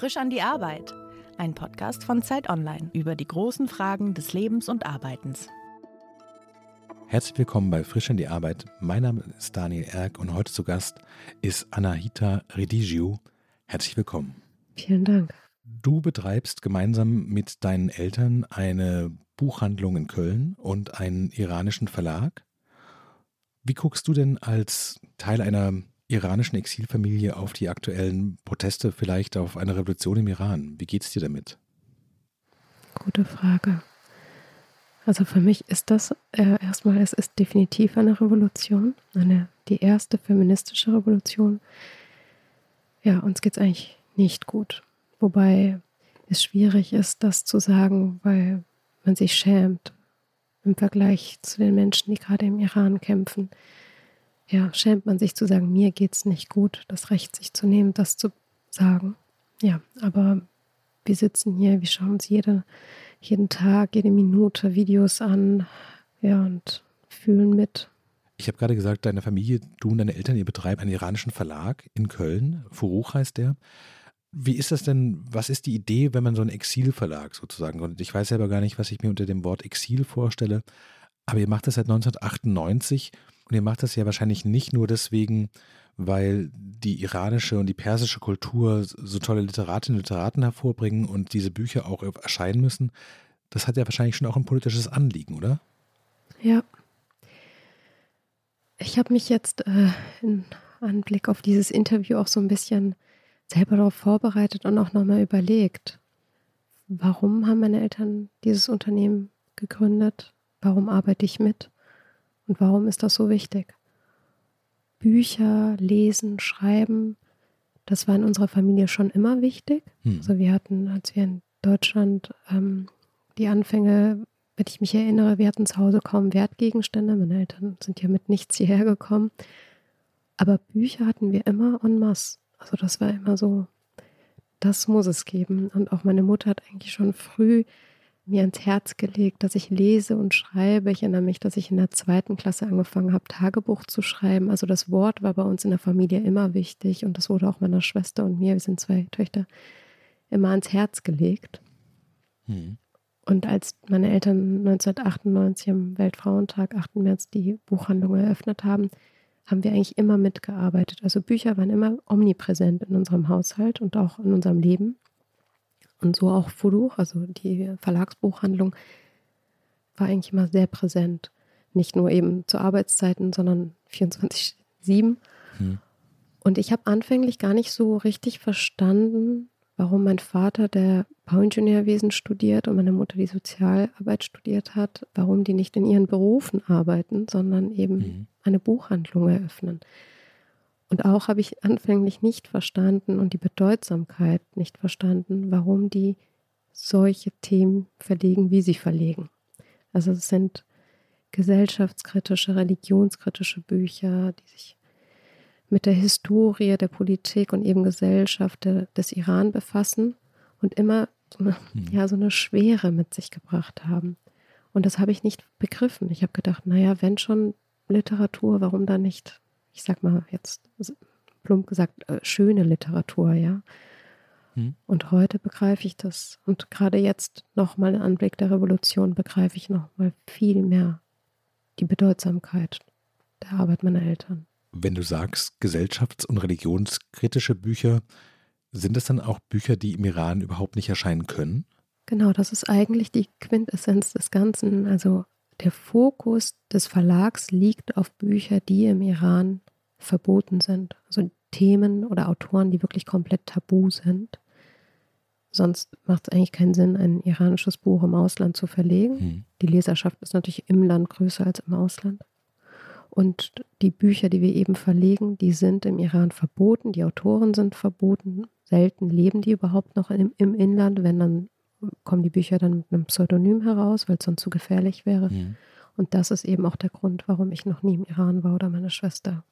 Frisch an die Arbeit. Ein Podcast von Zeit Online über die großen Fragen des Lebens und Arbeitens. Herzlich willkommen bei Frisch an die Arbeit. Mein Name ist Daniel Erck und heute zu Gast ist Anahita Redigiu. Herzlich willkommen. Vielen Dank. Du betreibst gemeinsam mit deinen Eltern eine Buchhandlung in Köln und einen iranischen Verlag. Wie guckst du denn als Teil einer iranischen Exilfamilie auf die aktuellen Proteste, vielleicht auf eine Revolution im Iran? Wie geht es dir damit? Gute Frage. Also für mich ist das äh, erstmal, es ist definitiv eine Revolution, eine, die erste feministische Revolution. Ja, uns geht es eigentlich nicht gut. Wobei es schwierig ist, das zu sagen, weil man sich schämt im Vergleich zu den Menschen, die gerade im Iran kämpfen ja, schämt man sich zu sagen, mir geht es nicht gut, das Recht sich zu nehmen, das zu sagen. Ja, aber wir sitzen hier, wir schauen uns jede, jeden Tag, jede Minute Videos an, ja, und fühlen mit. Ich habe gerade gesagt, deine Familie, du und deine Eltern, ihr betreibt einen iranischen Verlag in Köln. Furuch heißt der. Wie ist das denn, was ist die Idee, wenn man so einen Exilverlag sozusagen, und ich weiß selber gar nicht, was ich mir unter dem Wort Exil vorstelle, aber ihr macht das seit 1998 und ihr macht das ja wahrscheinlich nicht nur deswegen, weil die iranische und die persische Kultur so tolle Literatinnen und Literaten hervorbringen und diese Bücher auch erscheinen müssen. Das hat ja wahrscheinlich schon auch ein politisches Anliegen, oder? Ja. Ich habe mich jetzt äh, in Anblick auf dieses Interview auch so ein bisschen selber darauf vorbereitet und auch nochmal überlegt, warum haben meine Eltern dieses Unternehmen gegründet? Warum arbeite ich mit? Und warum ist das so wichtig? Bücher, Lesen, Schreiben, das war in unserer Familie schon immer wichtig. Hm. Also wir hatten, als wir in Deutschland ähm, die Anfänge, wenn ich mich erinnere, wir hatten zu Hause kaum Wertgegenstände. Meine Eltern sind ja mit nichts hierher gekommen. Aber Bücher hatten wir immer en masse. Also das war immer so, das muss es geben. Und auch meine Mutter hat eigentlich schon früh mir ans Herz gelegt, dass ich lese und schreibe. Ich erinnere mich, dass ich in der zweiten Klasse angefangen habe, Tagebuch zu schreiben. Also das Wort war bei uns in der Familie immer wichtig und das wurde auch meiner Schwester und mir, wir sind zwei Töchter, immer ans Herz gelegt. Mhm. Und als meine Eltern 1998 am Weltfrauentag, 8. März, die Buchhandlung eröffnet haben, haben wir eigentlich immer mitgearbeitet. Also Bücher waren immer omnipräsent in unserem Haushalt und auch in unserem Leben. Und so auch Fuduch, also die Verlagsbuchhandlung, war eigentlich immer sehr präsent. Nicht nur eben zu Arbeitszeiten, sondern 24-7. Hm. Und ich habe anfänglich gar nicht so richtig verstanden, warum mein Vater, der Bauingenieurwesen studiert und meine Mutter die Sozialarbeit studiert hat, warum die nicht in ihren Berufen arbeiten, sondern eben mhm. eine Buchhandlung eröffnen. Und auch habe ich anfänglich nicht verstanden und die Bedeutsamkeit nicht verstanden, warum die solche Themen verlegen, wie sie verlegen. Also es sind gesellschaftskritische, religionskritische Bücher, die sich mit der Historie, der Politik und eben Gesellschaft des Iran befassen und immer so eine, mhm. ja, so eine Schwere mit sich gebracht haben. Und das habe ich nicht begriffen. Ich habe gedacht, naja, wenn schon Literatur, warum dann nicht ich sag mal jetzt plump gesagt, äh, schöne Literatur, ja. Hm. Und heute begreife ich das. Und gerade jetzt nochmal im Anblick der Revolution begreife ich nochmal viel mehr die Bedeutsamkeit der Arbeit meiner Eltern. Wenn du sagst, gesellschafts- und religionskritische Bücher, sind das dann auch Bücher, die im Iran überhaupt nicht erscheinen können? Genau, das ist eigentlich die Quintessenz des Ganzen. Also der Fokus des Verlags liegt auf Bücher, die im Iran verboten sind. Also Themen oder Autoren, die wirklich komplett tabu sind. Sonst macht es eigentlich keinen Sinn, ein iranisches Buch im Ausland zu verlegen. Hm. Die Leserschaft ist natürlich im Land größer als im Ausland. Und die Bücher, die wir eben verlegen, die sind im Iran verboten. Die Autoren sind verboten. Selten leben die überhaupt noch im, im Inland. Wenn, dann kommen die Bücher dann mit einem Pseudonym heraus, weil es sonst zu gefährlich wäre. Mhm. Und das ist eben auch der Grund, warum ich noch nie im Iran war oder meine Schwester.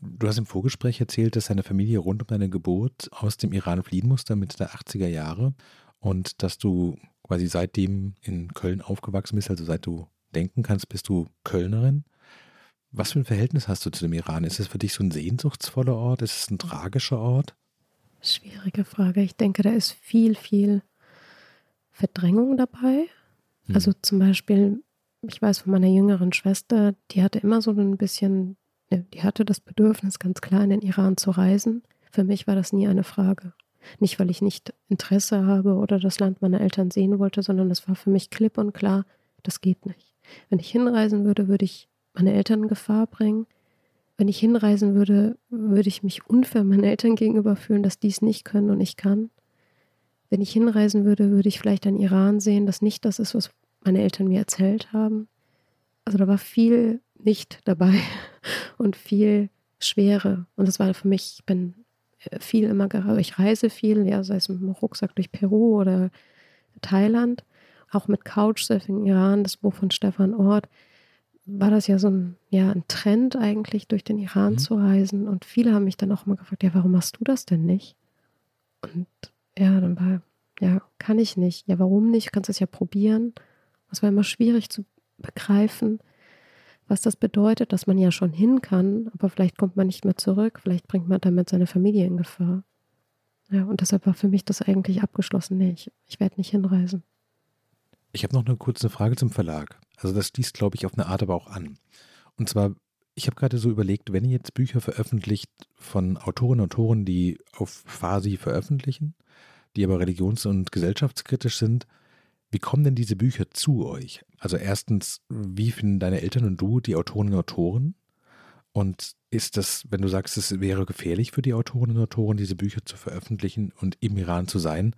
Du hast im Vorgespräch erzählt, dass deine Familie rund um deine Geburt aus dem Iran fliehen musste, Mitte der 80er Jahre. Und dass du quasi seitdem in Köln aufgewachsen bist, also seit du denken kannst, bist du Kölnerin. Was für ein Verhältnis hast du zu dem Iran? Ist es für dich so ein sehnsuchtsvoller Ort? Ist es ein tragischer Ort? Schwierige Frage. Ich denke, da ist viel, viel Verdrängung dabei. Hm. Also zum Beispiel, ich weiß von meiner jüngeren Schwester, die hatte immer so ein bisschen, die hatte das Bedürfnis, ganz klar in den Iran zu reisen. Für mich war das nie eine Frage. Nicht, weil ich nicht Interesse habe oder das Land meiner Eltern sehen wollte, sondern es war für mich klipp und klar, das geht nicht. Wenn ich hinreisen würde, würde ich meine Eltern in Gefahr bringen. Wenn ich hinreisen würde, würde ich mich unfair meinen Eltern gegenüber fühlen, dass die es nicht können und ich kann. Wenn ich hinreisen würde, würde ich vielleicht ein Iran sehen, das nicht das ist, was meine Eltern mir erzählt haben. Also da war viel nicht dabei und viel Schwere. Und das war für mich, ich bin viel immer, ich reise viel, ja, sei es mit dem Rucksack durch Peru oder Thailand, auch mit Couchsurfing Iran, das Buch von Stefan Ort, war das ja so ein, ja, ein Trend eigentlich, durch den Iran mhm. zu reisen. Und viele haben mich dann auch immer gefragt, ja, warum machst du das denn nicht? Und ja, dann war, ja, kann ich nicht. Ja, warum nicht? Du kannst es ja probieren. Es war immer schwierig zu begreifen, was das bedeutet, dass man ja schon hin kann, aber vielleicht kommt man nicht mehr zurück, vielleicht bringt man damit seine Familie in Gefahr. Ja, und deshalb war für mich das eigentlich abgeschlossen. Nee, ich, ich werde nicht hinreisen. Ich habe noch eine kurze Frage zum Verlag. Also das schließt, glaube ich, auf eine Art aber auch an. Und zwar, ich habe gerade so überlegt, wenn ihr jetzt Bücher veröffentlicht von Autorinnen und Autoren, die auf Farsi veröffentlichen, die aber religions- und gesellschaftskritisch sind, wie kommen denn diese Bücher zu euch? Also erstens, wie finden deine Eltern und du die Autorinnen und Autoren? Und ist das, wenn du sagst, es wäre gefährlich für die Autorinnen und Autoren, diese Bücher zu veröffentlichen und im Iran zu sein,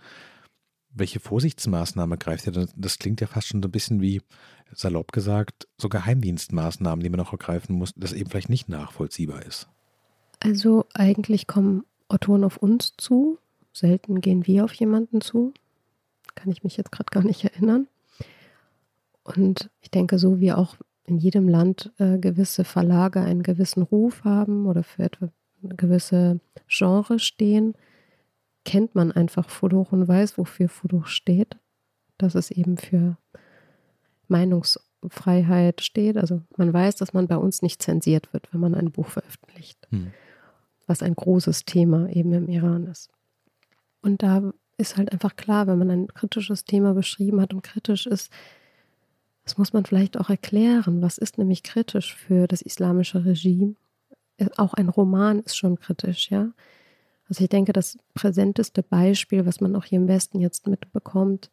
welche Vorsichtsmaßnahme greift ihr? Das klingt ja fast schon so ein bisschen wie, salopp gesagt, so Geheimdienstmaßnahmen, die man auch ergreifen muss, das eben vielleicht nicht nachvollziehbar ist. Also eigentlich kommen Autoren auf uns zu, selten gehen wir auf jemanden zu kann ich mich jetzt gerade gar nicht erinnern. Und ich denke, so wie auch in jedem Land äh, gewisse Verlage einen gewissen Ruf haben oder für etwa gewisse Genre stehen, kennt man einfach Fuduch und weiß, wofür Fuduch steht. Dass es eben für Meinungsfreiheit steht. Also man weiß, dass man bei uns nicht zensiert wird, wenn man ein Buch veröffentlicht. Hm. Was ein großes Thema eben im Iran ist. Und da ist halt einfach klar, wenn man ein kritisches Thema beschrieben hat und kritisch ist, das muss man vielleicht auch erklären. Was ist nämlich kritisch für das islamische Regime? Auch ein Roman ist schon kritisch, ja. Also ich denke, das präsenteste Beispiel, was man auch hier im Westen jetzt mitbekommt,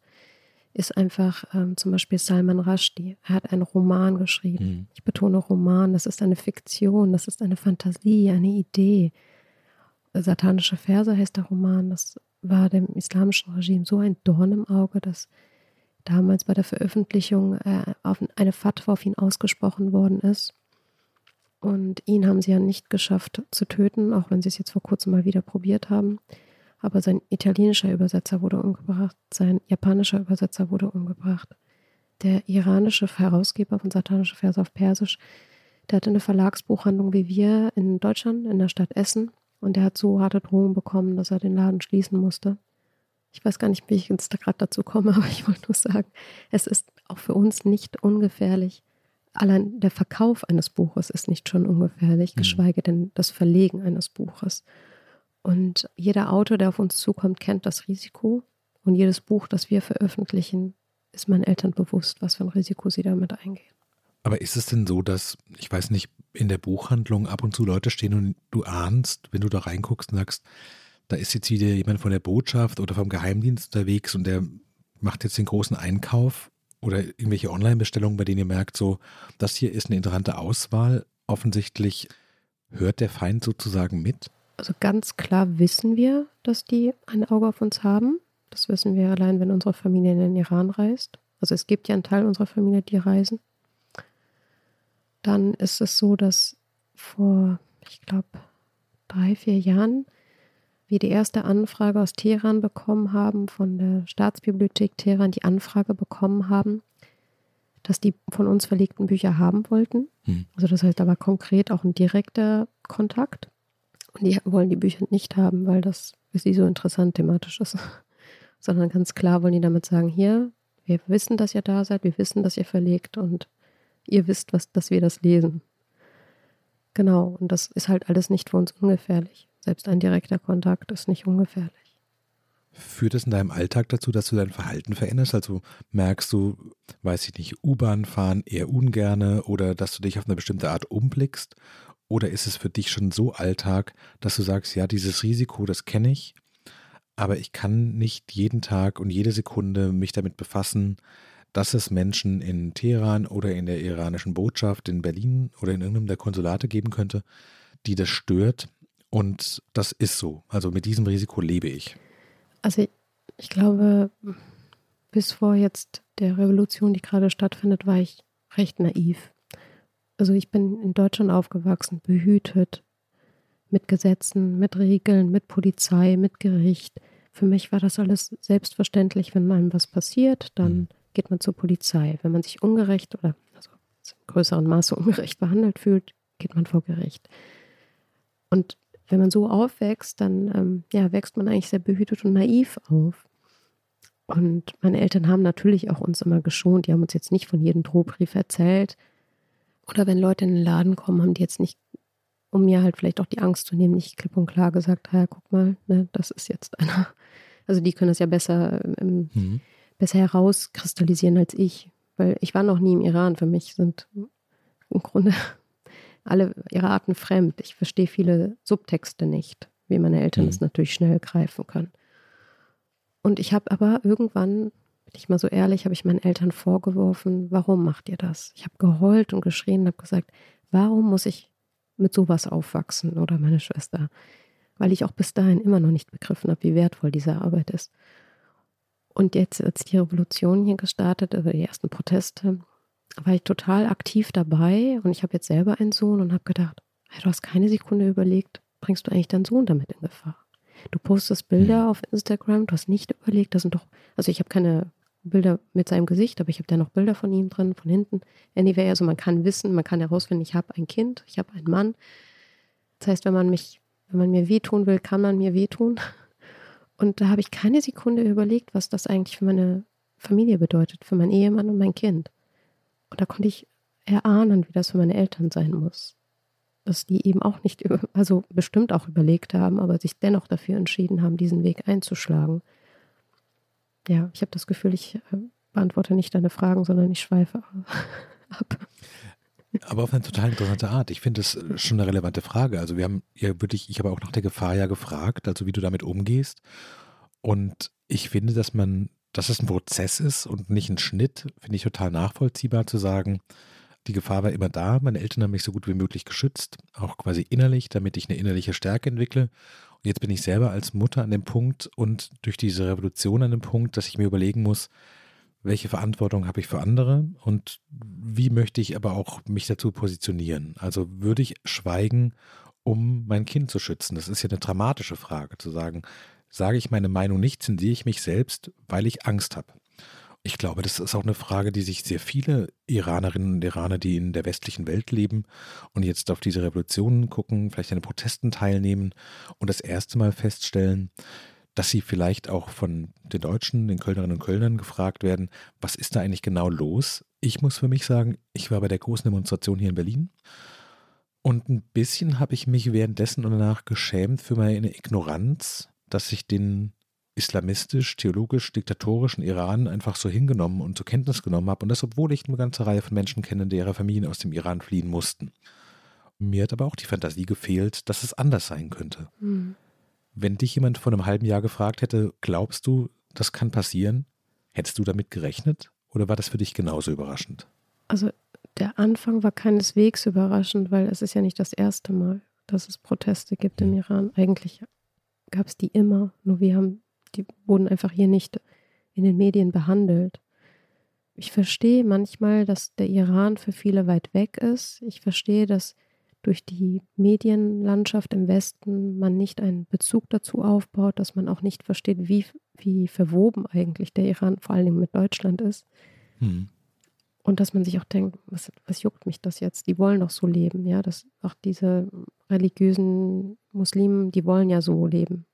ist einfach ähm, zum Beispiel Salman Rushdie. Er hat einen Roman geschrieben. Mhm. Ich betone Roman, das ist eine Fiktion, das ist eine Fantasie, eine Idee. Satanische Verse heißt der Roman. Das war dem islamischen Regime so ein Dorn im Auge, dass damals bei der Veröffentlichung äh, eine Fatwa auf ihn ausgesprochen worden ist. Und ihn haben sie ja nicht geschafft zu töten, auch wenn sie es jetzt vor kurzem mal wieder probiert haben. Aber sein italienischer Übersetzer wurde umgebracht, sein japanischer Übersetzer wurde umgebracht. Der iranische Herausgeber von Satanische Verse auf Persisch, der hatte eine Verlagsbuchhandlung wie wir in Deutschland, in der Stadt Essen. Und er hat so harte Drohungen bekommen, dass er den Laden schließen musste. Ich weiß gar nicht, wie ich jetzt gerade dazu komme, aber ich wollte nur sagen, es ist auch für uns nicht ungefährlich. Allein der Verkauf eines Buches ist nicht schon ungefährlich, mhm. geschweige denn das Verlegen eines Buches. Und jeder Autor, der auf uns zukommt, kennt das Risiko. Und jedes Buch, das wir veröffentlichen, ist meinen Eltern bewusst, was für ein Risiko sie damit eingehen. Aber ist es denn so, dass, ich weiß nicht, in der Buchhandlung ab und zu Leute stehen und du ahnst, wenn du da reinguckst und sagst, da ist jetzt wieder jemand von der Botschaft oder vom Geheimdienst unterwegs und der macht jetzt den großen Einkauf oder irgendwelche Online-Bestellungen, bei denen ihr merkt, so, das hier ist eine interessante Auswahl. Offensichtlich hört der Feind sozusagen mit. Also ganz klar wissen wir, dass die ein Auge auf uns haben. Das wissen wir allein, wenn unsere Familie in den Iran reist. Also es gibt ja einen Teil unserer Familie, die reisen dann ist es so, dass vor, ich glaube, drei, vier Jahren wir die erste Anfrage aus Teheran bekommen haben, von der Staatsbibliothek Teheran die Anfrage bekommen haben, dass die von uns verlegten Bücher haben wollten. Hm. Also das heißt aber konkret auch ein direkter Kontakt. Und die wollen die Bücher nicht haben, weil das für sie so interessant thematisch ist. Sondern ganz klar wollen die damit sagen, hier, wir wissen, dass ihr da seid, wir wissen, dass ihr verlegt und ihr wisst, was, dass wir das lesen. Genau, und das ist halt alles nicht für uns ungefährlich. Selbst ein direkter Kontakt ist nicht ungefährlich. Führt es in deinem Alltag dazu, dass du dein Verhalten veränderst? Also merkst du, weiß ich nicht, U-Bahn fahren eher ungerne oder dass du dich auf eine bestimmte Art umblickst? Oder ist es für dich schon so Alltag, dass du sagst, ja, dieses Risiko, das kenne ich, aber ich kann nicht jeden Tag und jede Sekunde mich damit befassen, dass es Menschen in Teheran oder in der iranischen Botschaft in Berlin oder in irgendeinem der Konsulate geben könnte, die das stört. Und das ist so. Also mit diesem Risiko lebe ich. Also ich, ich glaube, bis vor jetzt der Revolution, die gerade stattfindet, war ich recht naiv. Also ich bin in Deutschland aufgewachsen, behütet, mit Gesetzen, mit Regeln, mit Polizei, mit Gericht. Für mich war das alles selbstverständlich. Wenn einem was passiert, dann mhm. geht man zur Polizei. Wenn man sich ungerecht oder also im größeren Maße ungerecht behandelt fühlt, geht man vor Gericht. Und wenn man so aufwächst, dann ähm, ja, wächst man eigentlich sehr behütet und naiv auf. Und meine Eltern haben natürlich auch uns immer geschont. Die haben uns jetzt nicht von jedem Drohbrief erzählt. Oder wenn Leute in den Laden kommen, haben die jetzt nicht um mir halt vielleicht auch die Angst zu nehmen, nicht klipp und klar gesagt, ja, guck mal, ne, das ist jetzt einer. Also die können das ja besser, ähm, mhm. besser herauskristallisieren als ich, weil ich war noch nie im Iran. Für mich sind im Grunde alle ihre Arten fremd. Ich verstehe viele Subtexte nicht, wie meine Eltern es mhm. natürlich schnell greifen können. Und ich habe aber irgendwann, bin ich mal so ehrlich, habe ich meinen Eltern vorgeworfen, warum macht ihr das? Ich habe geheult und geschrien und habe gesagt, warum muss ich mit sowas aufwachsen oder meine Schwester, weil ich auch bis dahin immer noch nicht begriffen habe, wie wertvoll diese Arbeit ist. Und jetzt, als die Revolution hier gestartet, also die ersten Proteste, war ich total aktiv dabei und ich habe jetzt selber einen Sohn und habe gedacht, hey, du hast keine Sekunde überlegt, bringst du eigentlich deinen Sohn damit in Gefahr? Du postest Bilder mhm. auf Instagram, du hast nicht überlegt, das sind doch, also ich habe keine Bilder mit seinem Gesicht, aber ich habe da noch Bilder von ihm drin, von hinten. Anyway, also man kann wissen, man kann herausfinden, ich habe ein Kind, ich habe einen Mann. Das heißt, wenn man mich, wenn man mir wehtun will, kann man mir wehtun. Und da habe ich keine Sekunde überlegt, was das eigentlich für meine Familie bedeutet, für meinen Ehemann und mein Kind. Und da konnte ich erahnen, wie das für meine Eltern sein muss. Dass die eben auch nicht, also bestimmt auch überlegt haben, aber sich dennoch dafür entschieden haben, diesen Weg einzuschlagen. Ja, ich habe das Gefühl, ich äh, beantworte nicht deine Fragen, sondern ich schweife ab. Aber auf eine total interessante Art. Ich finde das äh, schon eine relevante Frage. Also wir haben ja wirklich, ich habe auch nach der Gefahr ja gefragt, also wie du damit umgehst. Und ich finde, dass man, dass es ein Prozess ist und nicht ein Schnitt, finde ich total nachvollziehbar zu sagen, die Gefahr war immer da. Meine Eltern haben mich so gut wie möglich geschützt, auch quasi innerlich, damit ich eine innerliche Stärke entwickle. Jetzt bin ich selber als Mutter an dem Punkt und durch diese Revolution an dem Punkt, dass ich mir überlegen muss, welche Verantwortung habe ich für andere und wie möchte ich aber auch mich dazu positionieren. Also würde ich schweigen, um mein Kind zu schützen? Das ist ja eine dramatische Frage, zu sagen, sage ich meine Meinung nicht, zensiere ich mich selbst, weil ich Angst habe. Ich glaube, das ist auch eine Frage, die sich sehr viele Iranerinnen und Iraner, die in der westlichen Welt leben und jetzt auf diese Revolutionen gucken, vielleicht an den Protesten teilnehmen und das erste Mal feststellen, dass sie vielleicht auch von den Deutschen, den Kölnerinnen und Kölnern gefragt werden, was ist da eigentlich genau los? Ich muss für mich sagen, ich war bei der großen Demonstration hier in Berlin und ein bisschen habe ich mich währenddessen und danach geschämt für meine Ignoranz, dass ich den islamistisch, theologisch, diktatorischen Iran einfach so hingenommen und zur Kenntnis genommen habe. Und das, obwohl ich eine ganze Reihe von Menschen kenne, die ihre Familien aus dem Iran fliehen mussten. Mir hat aber auch die Fantasie gefehlt, dass es anders sein könnte. Mhm. Wenn dich jemand vor einem halben Jahr gefragt hätte, glaubst du, das kann passieren? Hättest du damit gerechnet? Oder war das für dich genauso überraschend? Also der Anfang war keineswegs überraschend, weil es ist ja nicht das erste Mal, dass es Proteste gibt mhm. im Iran. Eigentlich gab es die immer, nur wir haben die wurden einfach hier nicht in den Medien behandelt. Ich verstehe manchmal, dass der Iran für viele weit weg ist. Ich verstehe, dass durch die Medienlandschaft im Westen man nicht einen Bezug dazu aufbaut, dass man auch nicht versteht, wie, wie verwoben eigentlich der Iran vor Dingen mit Deutschland ist. Hm. Und dass man sich auch denkt, was, was juckt mich das jetzt? Die wollen doch so leben, ja. Dass auch diese religiösen Muslimen, die wollen ja so leben.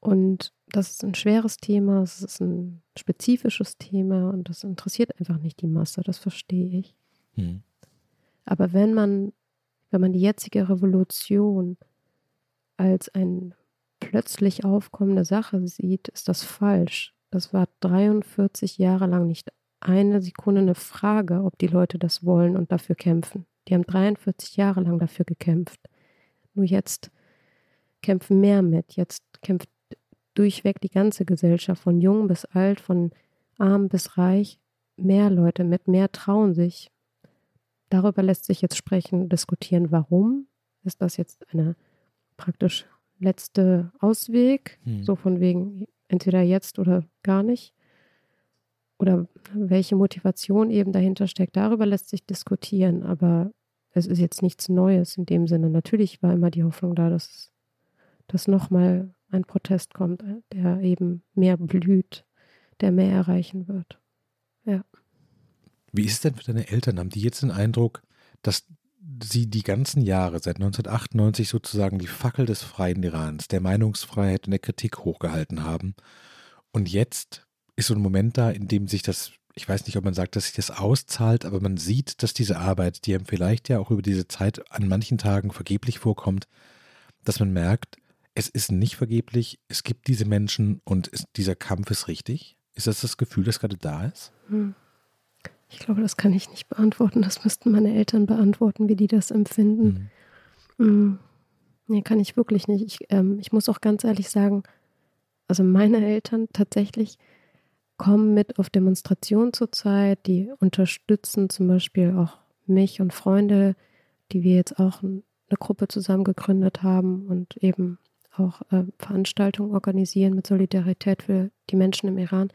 Und das ist ein schweres Thema, es ist ein spezifisches Thema und das interessiert einfach nicht die Masse, das verstehe ich. Hm. Aber wenn man wenn man die jetzige Revolution als eine plötzlich aufkommende Sache sieht, ist das falsch. Das war 43 Jahre lang nicht eine Sekunde eine Frage, ob die Leute das wollen und dafür kämpfen. Die haben 43 Jahre lang dafür gekämpft. Nur jetzt kämpfen mehr mit. Jetzt kämpft durchweg die ganze Gesellschaft, von jung bis alt, von arm bis reich. Mehr Leute mit, mehr trauen sich. Darüber lässt sich jetzt sprechen, diskutieren, warum. Ist das jetzt eine praktisch letzte Ausweg? Hm. So von wegen entweder jetzt oder gar nicht oder welche Motivation eben dahinter steckt, darüber lässt sich diskutieren, aber es ist jetzt nichts Neues in dem Sinne. Natürlich war immer die Hoffnung da, dass, dass nochmal ein Protest kommt, der eben mehr blüht, der mehr erreichen wird. Ja. Wie ist es denn für deine Eltern? Haben die jetzt den Eindruck, dass sie die ganzen Jahre, seit 1998 sozusagen die Fackel des freien Irans, der Meinungsfreiheit und der Kritik hochgehalten haben und jetzt ist so ein Moment da, in dem sich das, ich weiß nicht, ob man sagt, dass sich das auszahlt, aber man sieht, dass diese Arbeit, die einem vielleicht ja auch über diese Zeit an manchen Tagen vergeblich vorkommt, dass man merkt, es ist nicht vergeblich, es gibt diese Menschen und ist, dieser Kampf ist richtig. Ist das das Gefühl, das gerade da ist? Hm. Ich glaube, das kann ich nicht beantworten. Das müssten meine Eltern beantworten, wie die das empfinden. Mhm. Hm. Nee, kann ich wirklich nicht. Ich, ähm, ich muss auch ganz ehrlich sagen, also meine Eltern tatsächlich kommen mit auf Demonstrationen zurzeit, die unterstützen zum Beispiel auch mich und Freunde, die wir jetzt auch eine Gruppe zusammen gegründet haben und eben auch äh, Veranstaltungen organisieren mit Solidarität für die Menschen im Iran.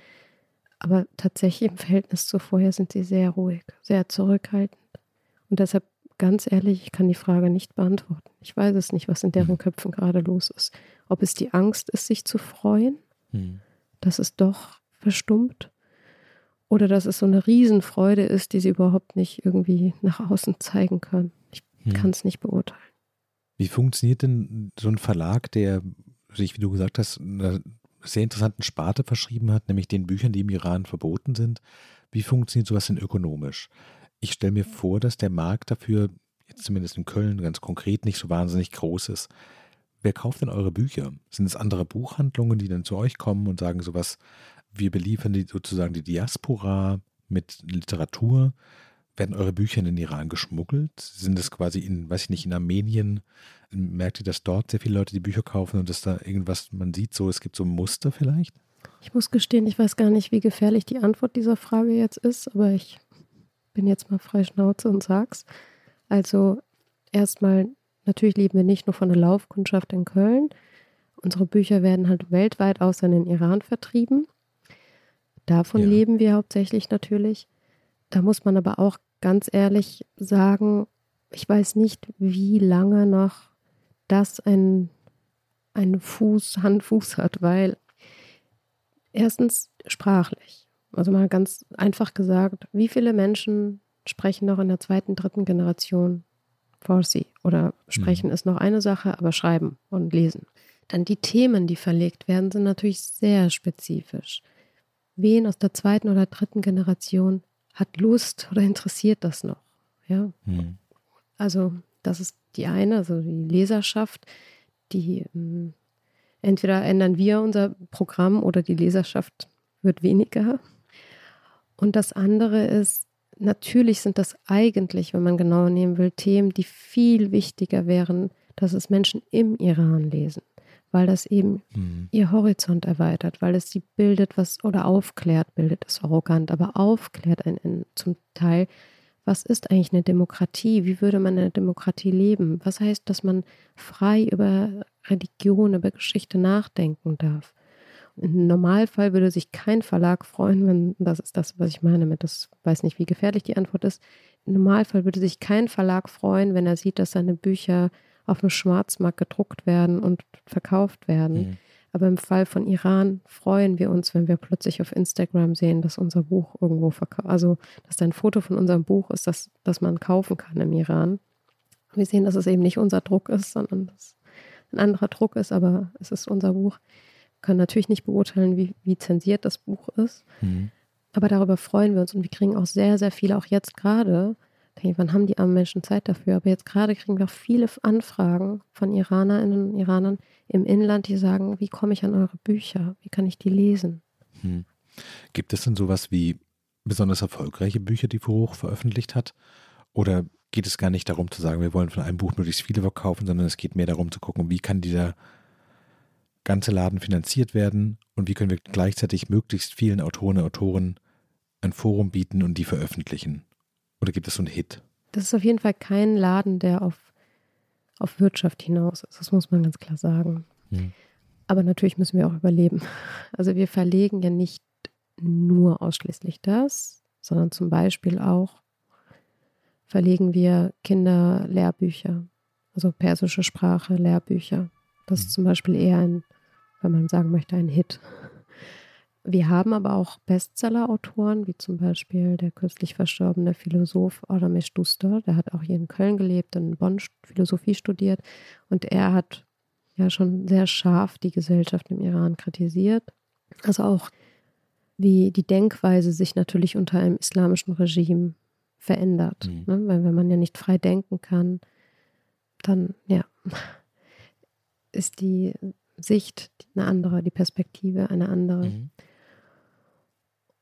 Aber tatsächlich im Verhältnis zu vorher sind sie sehr ruhig, sehr zurückhaltend. Und deshalb ganz ehrlich, ich kann die Frage nicht beantworten. Ich weiß es nicht, was in deren mhm. Köpfen gerade los ist. Ob es die Angst ist, sich zu freuen, mhm. dass es doch verstummt oder dass es so eine Riesenfreude ist, die sie überhaupt nicht irgendwie nach außen zeigen können. Ich hm. kann es nicht beurteilen. Wie funktioniert denn so ein Verlag, der sich, wie du gesagt hast, einer sehr interessanten Sparte verschrieben hat, nämlich den Büchern, die im Iran verboten sind? Wie funktioniert sowas denn ökonomisch? Ich stelle mir vor, dass der Markt dafür, jetzt zumindest in Köln ganz konkret, nicht so wahnsinnig groß ist. Wer kauft denn eure Bücher? Sind es andere Buchhandlungen, die dann zu euch kommen und sagen sowas, wir beliefern die, sozusagen die Diaspora mit Literatur. Werden eure Bücher in den Iran geschmuggelt? Sind es quasi in, weiß ich nicht, in Armenien? Merkt ihr, dass dort sehr viele Leute die Bücher kaufen und dass da irgendwas, man sieht so, es gibt so ein Muster vielleicht? Ich muss gestehen, ich weiß gar nicht, wie gefährlich die Antwort dieser Frage jetzt ist, aber ich bin jetzt mal frei Schnauze und sag's. Also erstmal, natürlich leben wir nicht nur von der Laufkundschaft in Köln. Unsere Bücher werden halt weltweit außer in den Iran vertrieben. Davon ja. leben wir hauptsächlich natürlich. Da muss man aber auch ganz ehrlich sagen, ich weiß nicht, wie lange noch das ein, ein Fuß, Handfuß hat, weil erstens sprachlich. Also mal ganz einfach gesagt, wie viele Menschen sprechen noch in der zweiten, dritten Generation Farsi oder sprechen mhm. ist noch eine Sache, aber schreiben und lesen. Dann die Themen, die verlegt werden, sind natürlich sehr spezifisch wen aus der zweiten oder dritten Generation hat Lust oder interessiert das noch? Ja. Mhm. Also, das ist die eine, also die Leserschaft, die ähm, entweder ändern wir unser Programm oder die Leserschaft wird weniger. Und das andere ist, natürlich sind das eigentlich, wenn man genauer nehmen will, Themen, die viel wichtiger wären, dass es Menschen im Iran lesen weil das eben mhm. ihr Horizont erweitert, weil es sie bildet, was oder aufklärt, bildet ist arrogant, aber aufklärt einen zum Teil, was ist eigentlich eine Demokratie? Wie würde man eine Demokratie leben? Was heißt, dass man frei über Religion, über Geschichte nachdenken darf? Im Normalfall würde sich kein Verlag freuen, wenn, das ist das, was ich meine mit, das weiß nicht, wie gefährlich die Antwort ist. Im Normalfall würde sich kein Verlag freuen, wenn er sieht, dass seine Bücher auf dem Schwarzmarkt gedruckt werden und verkauft werden. Mhm. Aber im Fall von Iran freuen wir uns, wenn wir plötzlich auf Instagram sehen, dass unser Buch irgendwo verkauft, also dass da ein Foto von unserem Buch ist, das, das man kaufen kann im Iran. Wir sehen, dass es eben nicht unser Druck ist, sondern dass ein anderer Druck ist, aber es ist unser Buch. Wir können natürlich nicht beurteilen, wie, wie zensiert das Buch ist. Mhm. Aber darüber freuen wir uns und wir kriegen auch sehr, sehr viele, auch jetzt gerade, hey, wann haben die armen Menschen Zeit dafür? Aber jetzt gerade kriegen wir auch viele Anfragen von Iranerinnen und Iranern im Inland, die sagen, wie komme ich an eure Bücher? Wie kann ich die lesen? Hm. Gibt es denn sowas wie besonders erfolgreiche Bücher, die Furuch veröffentlicht hat? Oder geht es gar nicht darum zu sagen, wir wollen von einem Buch möglichst viele verkaufen, sondern es geht mehr darum zu gucken, wie kann dieser ganze Laden finanziert werden und wie können wir gleichzeitig möglichst vielen Autoren und Autoren ein Forum bieten und die veröffentlichen? Oder gibt es so einen Hit? Das ist auf jeden Fall kein Laden, der auf, auf Wirtschaft hinaus ist. Das muss man ganz klar sagen. Hm. Aber natürlich müssen wir auch überleben. Also wir verlegen ja nicht nur ausschließlich das, sondern zum Beispiel auch verlegen wir Kinderlehrbücher, also persische Sprache, Lehrbücher. Das ist hm. zum Beispiel eher ein, wenn man sagen möchte, ein Hit. Wir haben aber auch Bestseller-Autoren, wie zum Beispiel der kürzlich verstorbene Philosoph Aramesh Duster, der hat auch hier in Köln gelebt und in Bonn Philosophie studiert und er hat ja schon sehr scharf die Gesellschaft im Iran kritisiert. Also auch wie die Denkweise sich natürlich unter einem islamischen Regime verändert. Mhm. Ne? Weil wenn man ja nicht frei denken kann, dann ja, ist die Sicht eine andere, die Perspektive eine andere. Mhm.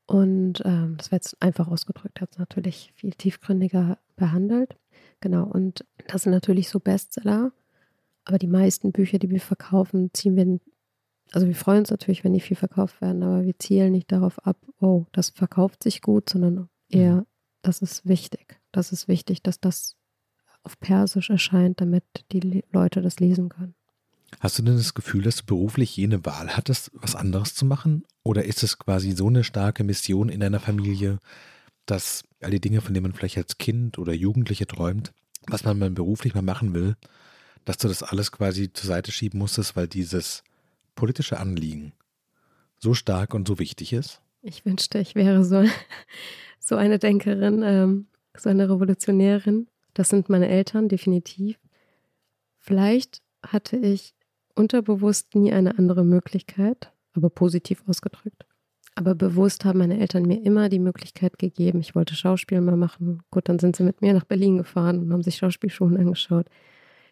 Und ähm, das war jetzt einfach ausgedrückt, hat es natürlich viel tiefgründiger behandelt. Genau, und das sind natürlich so Bestseller. Aber die meisten Bücher, die wir verkaufen, ziehen wir, also wir freuen uns natürlich, wenn die viel verkauft werden, aber wir zielen nicht darauf ab, oh, das verkauft sich gut, sondern eher, mhm. das ist wichtig. Das ist wichtig, dass das auf Persisch erscheint, damit die Leute das lesen können. Hast du denn das Gefühl, dass du beruflich jene Wahl hattest, was anderes zu machen? Oder ist es quasi so eine starke Mission in deiner Familie, dass all die Dinge, von denen man vielleicht als Kind oder Jugendliche träumt, was man beruflich mal machen will, dass du das alles quasi zur Seite schieben musstest, weil dieses politische Anliegen so stark und so wichtig ist? Ich wünschte, ich wäre so, so eine Denkerin, ähm, so eine Revolutionärin. Das sind meine Eltern, definitiv. Vielleicht hatte ich unterbewusst nie eine andere Möglichkeit, aber positiv ausgedrückt. Aber bewusst haben meine Eltern mir immer die Möglichkeit gegeben, ich wollte Schauspiel mal machen. Gut, dann sind sie mit mir nach Berlin gefahren und haben sich Schauspielschulen angeschaut.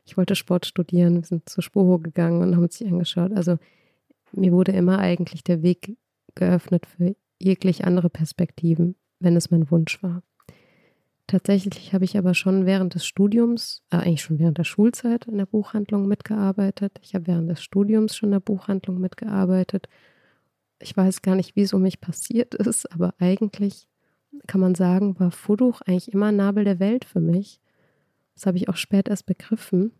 Ich wollte Sport studieren, wir sind zur Spuro gegangen und haben sich angeschaut. Also mir wurde immer eigentlich der Weg geöffnet für jeglich andere Perspektiven, wenn es mein Wunsch war. Tatsächlich habe ich aber schon während des Studiums, äh, eigentlich schon während der Schulzeit in der Buchhandlung mitgearbeitet. Ich habe während des Studiums schon in der Buchhandlung mitgearbeitet. Ich weiß gar nicht, wie es um mich passiert ist, aber eigentlich kann man sagen, war Fuduch eigentlich immer Nabel der Welt für mich. Das habe ich auch spät erst begriffen.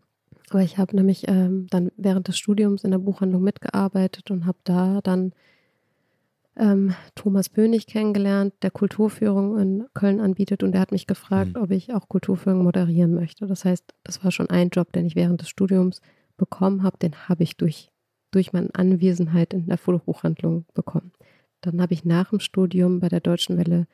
Aber ich habe nämlich ähm, dann während des Studiums in der Buchhandlung mitgearbeitet und habe da dann ähm, Thomas Bönig kennengelernt, der Kulturführung in Köln anbietet und der hat mich gefragt, mhm. ob ich auch Kulturführung moderieren möchte. Das heißt, das war schon ein Job, den ich während des Studiums bekommen habe, den habe ich durch, durch meine Anwesenheit in der Fotobuchhandlung bekommen. Dann habe ich nach dem Studium bei der Deutschen Welle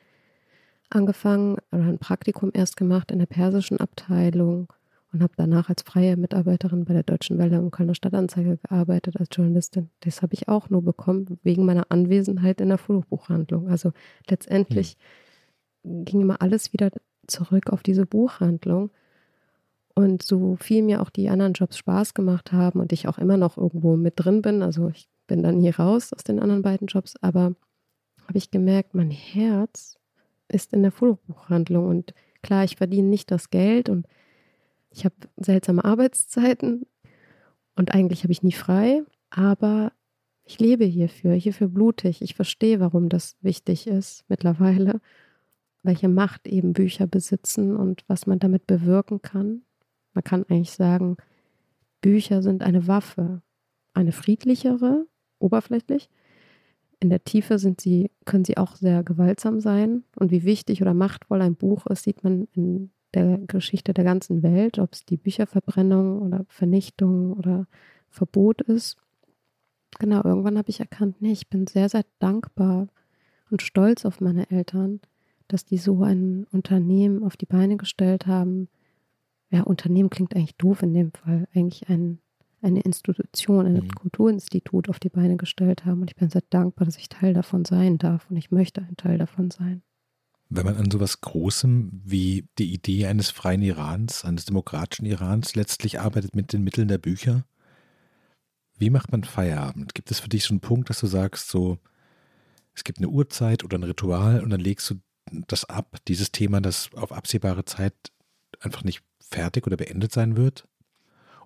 angefangen oder ein Praktikum erst gemacht in der persischen Abteilung und habe danach als freie Mitarbeiterin bei der Deutschen Welle und Kölner Stadtanzeiger gearbeitet als Journalistin. Das habe ich auch nur bekommen wegen meiner Anwesenheit in der Fotobuchhandlung. Also letztendlich mhm. ging immer alles wieder zurück auf diese Buchhandlung. Und so viel mir auch die anderen Jobs Spaß gemacht haben und ich auch immer noch irgendwo mit drin bin, also ich bin dann hier raus aus den anderen beiden Jobs, aber habe ich gemerkt, mein Herz ist in der Fotobuchhandlung und klar, ich verdiene nicht das Geld und ich habe seltsame Arbeitszeiten und eigentlich habe ich nie frei, aber ich lebe hierfür, hierfür blutig. Ich verstehe, warum das wichtig ist mittlerweile, welche Macht eben Bücher besitzen und was man damit bewirken kann. Man kann eigentlich sagen, Bücher sind eine Waffe, eine friedlichere, oberflächlich. In der Tiefe sind sie, können sie auch sehr gewaltsam sein. Und wie wichtig oder machtvoll ein Buch ist, sieht man in der Geschichte der ganzen Welt, ob es die Bücherverbrennung oder Vernichtung oder Verbot ist. Genau, irgendwann habe ich erkannt, nee, ich bin sehr, sehr dankbar und stolz auf meine Eltern, dass die so ein Unternehmen auf die Beine gestellt haben. Ja, Unternehmen klingt eigentlich doof in dem Fall, eigentlich ein, eine Institution, ein mhm. Kulturinstitut auf die Beine gestellt haben. Und ich bin sehr dankbar, dass ich Teil davon sein darf und ich möchte ein Teil davon sein. Wenn man an sowas Großem wie die Idee eines freien Irans, eines demokratischen Irans letztlich arbeitet mit den Mitteln der Bücher, wie macht man Feierabend? Gibt es für dich so einen Punkt, dass du sagst, so, es gibt eine Uhrzeit oder ein Ritual und dann legst du das ab, dieses Thema, das auf absehbare Zeit einfach nicht fertig oder beendet sein wird?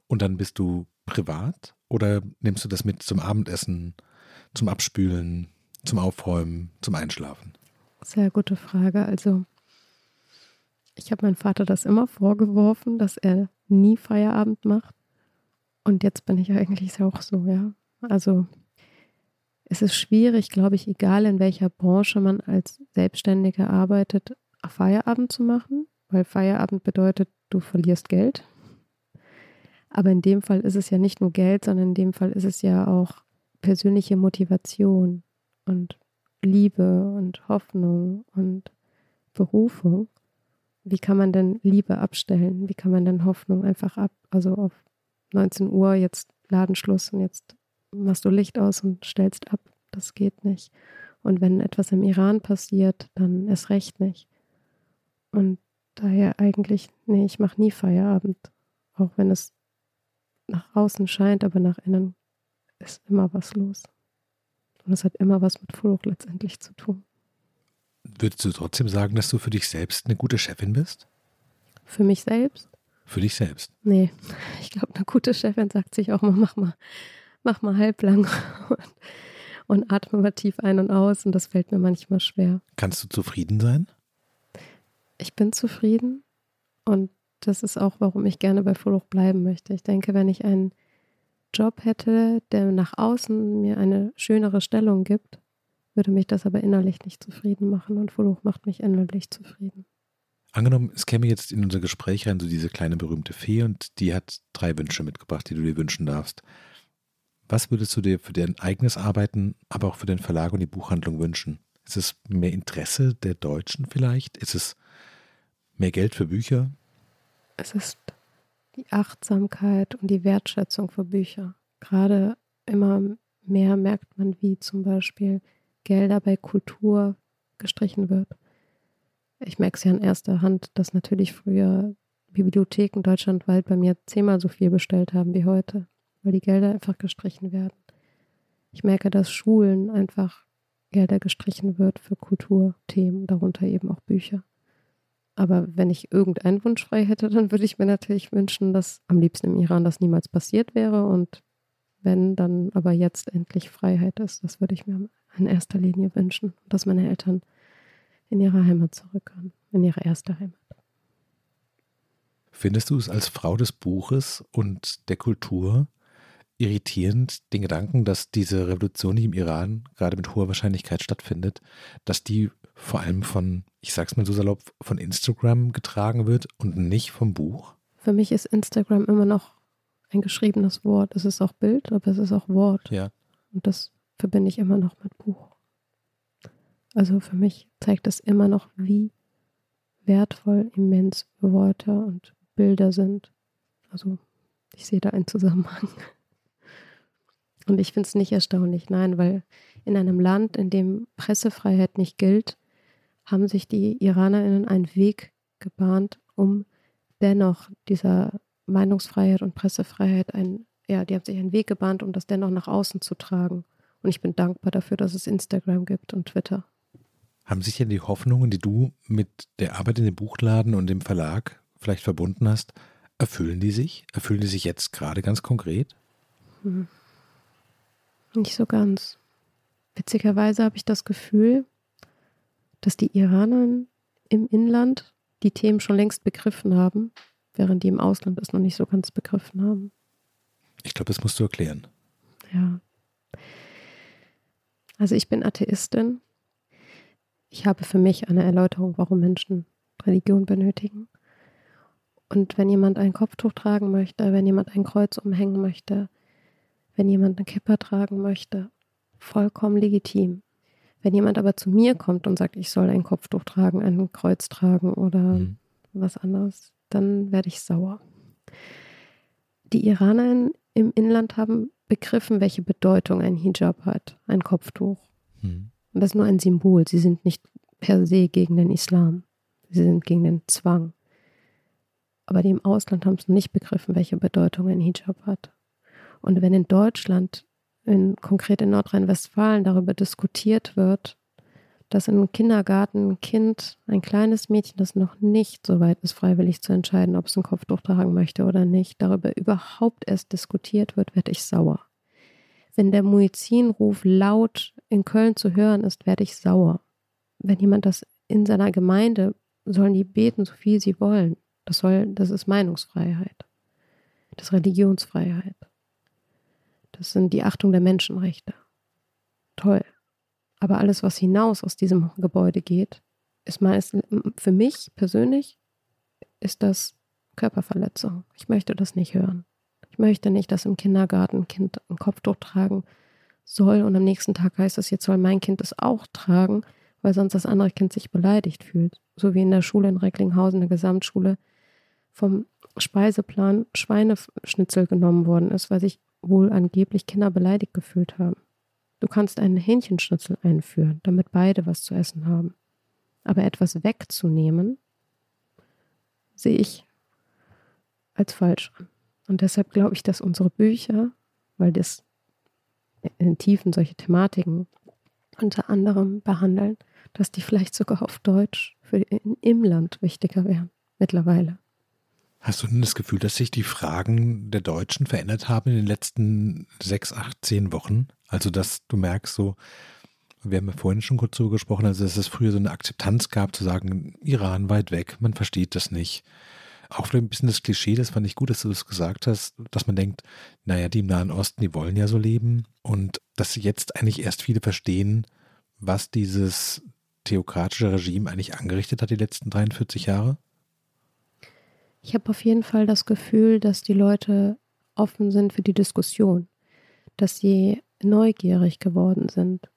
Und dann bist du privat oder nimmst du das mit zum Abendessen, zum Abspülen, zum Aufräumen, zum Einschlafen? Sehr gute Frage. Also, ich habe meinem Vater das immer vorgeworfen, dass er nie Feierabend macht. Und jetzt bin ich eigentlich auch so, ja. Also, es ist schwierig, glaube ich, egal in welcher Branche man als Selbstständiger arbeitet, Feierabend zu machen, weil Feierabend bedeutet, du verlierst Geld. Aber in dem Fall ist es ja nicht nur Geld, sondern in dem Fall ist es ja auch persönliche Motivation und Liebe und Hoffnung und Berufung. Wie kann man denn Liebe abstellen? Wie kann man denn Hoffnung einfach ab, also auf 19 Uhr jetzt Ladenschluss und jetzt machst du Licht aus und stellst ab? Das geht nicht. Und wenn etwas im Iran passiert, dann ist recht nicht. Und daher eigentlich, nee, ich mache nie Feierabend. Auch wenn es nach außen scheint, aber nach innen ist immer was los. Und es hat immer was mit Fluch letztendlich zu tun. Würdest du trotzdem sagen, dass du für dich selbst eine gute Chefin bist? Für mich selbst? Für dich selbst? Nee, ich glaube, eine gute Chefin sagt sich auch mal, mach mal, mach mal halblang und, und atme mal tief ein und aus und das fällt mir manchmal schwer. Kannst du zufrieden sein? Ich bin zufrieden und das ist auch, warum ich gerne bei Fluch bleiben möchte. Ich denke, wenn ich einen Job hätte, der nach außen mir eine schönere Stellung gibt, würde mich das aber innerlich nicht zufrieden machen und Fuluch macht mich innerlich zufrieden. Angenommen, es käme jetzt in unser Gespräch rein so diese kleine berühmte Fee und die hat drei Wünsche mitgebracht, die du dir wünschen darfst. Was würdest du dir für dein eigenes Arbeiten, aber auch für den Verlag und die Buchhandlung wünschen? Ist es mehr Interesse der Deutschen vielleicht? Ist es mehr Geld für Bücher? Es ist die Achtsamkeit und die Wertschätzung für Bücher. Gerade immer mehr merkt man, wie zum Beispiel Gelder bei Kultur gestrichen wird. Ich merke es ja an erster Hand, dass natürlich früher Bibliotheken deutschlandweit bei mir zehnmal so viel bestellt haben wie heute, weil die Gelder einfach gestrichen werden. Ich merke, dass Schulen einfach Gelder gestrichen wird für Kulturthemen, darunter eben auch Bücher. Aber wenn ich irgendeinen Wunsch frei hätte, dann würde ich mir natürlich wünschen, dass am liebsten im Iran das niemals passiert wäre. Und wenn dann aber jetzt endlich Freiheit ist, das würde ich mir in erster Linie wünschen, dass meine Eltern in ihre Heimat zurückkommen, in ihre erste Heimat. Findest du es als Frau des Buches und der Kultur irritierend, den Gedanken, dass diese Revolution, die im Iran gerade mit hoher Wahrscheinlichkeit stattfindet, dass die vor allem von, ich sag's mal so salopp, von Instagram getragen wird und nicht vom Buch? Für mich ist Instagram immer noch ein geschriebenes Wort. Es ist auch Bild, aber es ist auch Wort. Ja. Und das verbinde ich immer noch mit Buch. Also für mich zeigt es immer noch, wie wertvoll immens Worte und Bilder sind. Also ich sehe da einen Zusammenhang. Und ich finde es nicht erstaunlich, nein, weil in einem Land, in dem Pressefreiheit nicht gilt, haben sich die IranerInnen einen Weg gebahnt, um dennoch dieser Meinungsfreiheit und Pressefreiheit ein, ja, die haben sich einen Weg gebahnt, um das dennoch nach außen zu tragen. Und ich bin dankbar dafür, dass es Instagram gibt und Twitter. Haben sich denn die Hoffnungen, die du mit der Arbeit in dem Buchladen und dem Verlag vielleicht verbunden hast, erfüllen die sich? Erfüllen die sich jetzt gerade ganz konkret? Hm. Nicht so ganz. Witzigerweise habe ich das Gefühl, dass die Iraner im Inland die Themen schon längst begriffen haben, während die im Ausland es noch nicht so ganz begriffen haben. Ich glaube, das musst du erklären. Ja. Also ich bin Atheistin. Ich habe für mich eine Erläuterung, warum Menschen Religion benötigen. Und wenn jemand ein Kopftuch tragen möchte, wenn jemand ein Kreuz umhängen möchte, wenn jemand eine Kippa tragen möchte, vollkommen legitim. Wenn jemand aber zu mir kommt und sagt, ich soll ein Kopftuch tragen, ein Kreuz tragen oder mhm. was anderes, dann werde ich sauer. Die Iraner im Inland haben begriffen, welche Bedeutung ein Hijab hat, ein Kopftuch. Mhm. Und das ist nur ein Symbol. Sie sind nicht per se gegen den Islam. Sie sind gegen den Zwang. Aber die im Ausland haben es nicht begriffen, welche Bedeutung ein Hijab hat. Und wenn in Deutschland, in, konkret in Nordrhein-Westfalen, darüber diskutiert wird, dass im Kindergarten ein Kind, ein kleines Mädchen, das noch nicht so weit ist, freiwillig zu entscheiden, ob es ein Kopftuch tragen möchte oder nicht, darüber überhaupt erst diskutiert wird, werde ich sauer. Wenn der Muizzinruf laut in Köln zu hören ist, werde ich sauer. Wenn jemand das in seiner Gemeinde, sollen die beten, so viel sie wollen. Das soll, das ist Meinungsfreiheit. Das ist Religionsfreiheit. Das sind die Achtung der Menschenrechte. Toll. Aber alles, was hinaus aus diesem Gebäude geht, ist meist für mich persönlich ist das Körperverletzung. Ich möchte das nicht hören. Ich möchte nicht, dass im Kindergarten ein Kind ein Kopftuch tragen soll und am nächsten Tag heißt es, jetzt soll mein Kind es auch tragen, weil sonst das andere Kind sich beleidigt fühlt. So wie in der Schule in Recklinghausen, der Gesamtschule, vom Speiseplan Schweineschnitzel genommen worden ist, weil sich wohl angeblich Kinder beleidigt gefühlt haben. Du kannst einen Hähnchenschnitzel einführen, damit beide was zu essen haben. Aber etwas wegzunehmen, sehe ich als falsch an. Und deshalb glaube ich, dass unsere Bücher, weil das in Tiefen solche Thematiken unter anderem behandeln, dass die vielleicht sogar auf Deutsch für im Land wichtiger wären mittlerweile. Hast du denn das Gefühl, dass sich die Fragen der Deutschen verändert haben in den letzten sechs, acht, zehn Wochen? Also, dass du merkst, so, wir haben ja vorhin schon kurz darüber gesprochen, also dass es früher so eine Akzeptanz gab, zu sagen, Iran weit weg, man versteht das nicht. Auch ein bisschen das Klischee, das fand ich gut, dass du das gesagt hast, dass man denkt, naja, die im Nahen Osten, die wollen ja so leben. Und dass jetzt eigentlich erst viele verstehen, was dieses theokratische Regime eigentlich angerichtet hat die letzten 43 Jahre? Ich habe auf jeden Fall das Gefühl, dass die Leute offen sind für die Diskussion, dass sie neugierig geworden sind.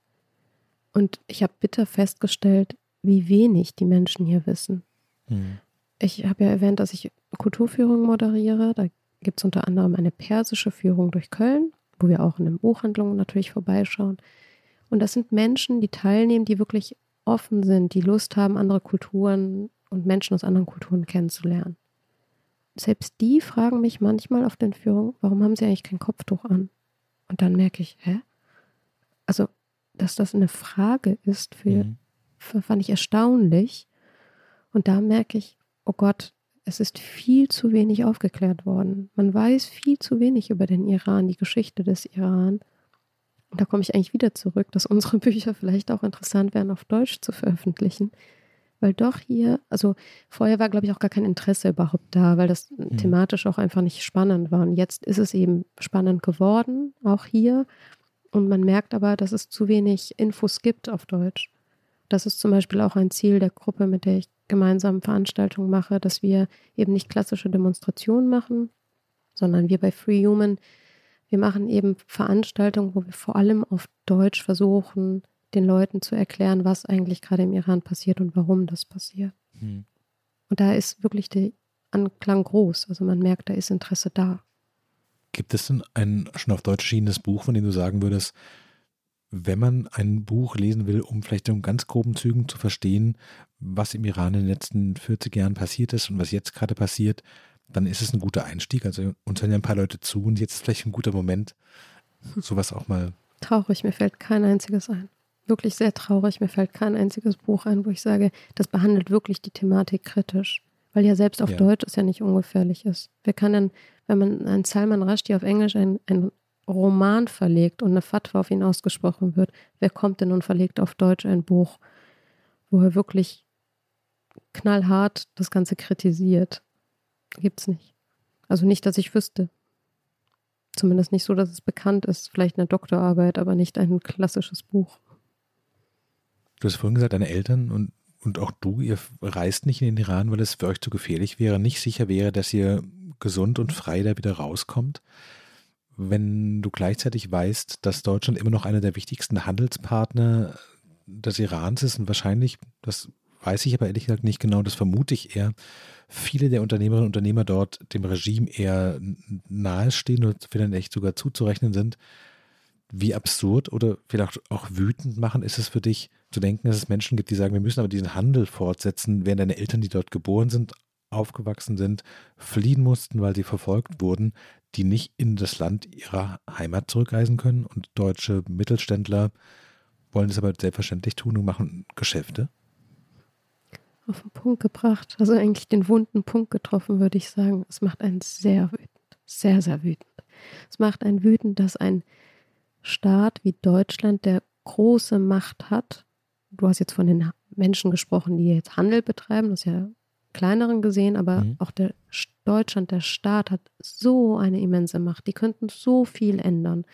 Und ich habe bitter festgestellt, wie wenig die Menschen hier wissen. Mhm. Ich habe ja erwähnt, dass ich Kulturführung moderiere. Da gibt es unter anderem eine persische Führung durch Köln, wo wir auch in den Buchhandlungen natürlich vorbeischauen. Und das sind Menschen, die teilnehmen, die wirklich offen sind, die Lust haben, andere Kulturen und Menschen aus anderen Kulturen kennenzulernen selbst die fragen mich manchmal auf den Führungen, warum haben sie eigentlich kein Kopftuch an? Und dann merke ich, hä? Also, dass das eine Frage ist, für, mhm. fand ich erstaunlich. Und da merke ich, oh Gott, es ist viel zu wenig aufgeklärt worden. Man weiß viel zu wenig über den Iran, die Geschichte des Iran. Und da komme ich eigentlich wieder zurück, dass unsere Bücher vielleicht auch interessant wären, auf Deutsch zu veröffentlichen, weil doch hier, also vorher war, glaube ich, auch gar kein Interesse überhaupt da, weil das mhm. thematisch auch einfach nicht spannend war. Und jetzt ist es eben spannend geworden, auch hier. Und man merkt aber, dass es zu wenig Infos gibt auf Deutsch. Das ist zum Beispiel auch ein Ziel der Gruppe, mit der ich gemeinsam Veranstaltungen mache, dass wir eben nicht klassische Demonstrationen machen, sondern wir bei Free Human, wir machen eben Veranstaltungen, wo wir vor allem auf Deutsch versuchen, den Leuten zu erklären, was eigentlich gerade im Iran passiert und warum das passiert. Hm. Und da ist wirklich der Anklang groß. Also man merkt, da ist Interesse da. Gibt es denn ein schon auf Deutsch erschienenes Buch, von dem du sagen würdest, wenn man ein Buch lesen will, um vielleicht in ganz groben Zügen zu verstehen, was im Iran in den letzten 40 Jahren passiert ist und was jetzt gerade passiert, dann ist es ein guter Einstieg. Also uns hören ja ein paar Leute zu und jetzt ist vielleicht ein guter Moment, sowas auch mal. Traurig, mir fällt kein einziges ein wirklich sehr traurig. Mir fällt kein einziges Buch ein, wo ich sage, das behandelt wirklich die Thematik kritisch. Weil ja selbst auf ja. Deutsch es ja nicht ungefährlich ist. Wer kann denn, wenn man einen Salman Rushdie auf Englisch einen, einen Roman verlegt und eine Fatwa auf ihn ausgesprochen wird, wer kommt denn und verlegt auf Deutsch ein Buch, wo er wirklich knallhart das Ganze kritisiert? Gibt's nicht. Also nicht, dass ich wüsste. Zumindest nicht so, dass es bekannt ist. Vielleicht eine Doktorarbeit, aber nicht ein klassisches Buch. Du hast vorhin gesagt, deine Eltern und, und auch du, ihr reist nicht in den Iran, weil es für euch zu gefährlich wäre, nicht sicher wäre, dass ihr gesund und frei da wieder rauskommt. Wenn du gleichzeitig weißt, dass Deutschland immer noch einer der wichtigsten Handelspartner des Irans ist und wahrscheinlich, das weiß ich aber ehrlich gesagt nicht genau, das vermute ich eher, viele der Unternehmerinnen und Unternehmer dort dem Regime eher nahestehen oder vielleicht echt sogar zuzurechnen sind, wie absurd oder vielleicht auch wütend machen ist es für dich zu denken, dass es Menschen gibt, die sagen, wir müssen aber diesen Handel fortsetzen, während deine Eltern, die dort geboren sind, aufgewachsen sind, fliehen mussten, weil sie verfolgt wurden, die nicht in das Land ihrer Heimat zurückreisen können und deutsche Mittelständler wollen es aber selbstverständlich tun und machen Geschäfte? Auf den Punkt gebracht, also eigentlich den wunden Punkt getroffen, würde ich sagen. Es macht einen sehr wütend, sehr, sehr wütend. Es macht einen wütend, dass ein Staat wie Deutschland, der große Macht hat, du hast jetzt von den Menschen gesprochen, die jetzt Handel betreiben, das ist ja kleineren gesehen, aber mhm. auch der Deutschland, der Staat hat so eine immense Macht. Die könnten so viel ändern.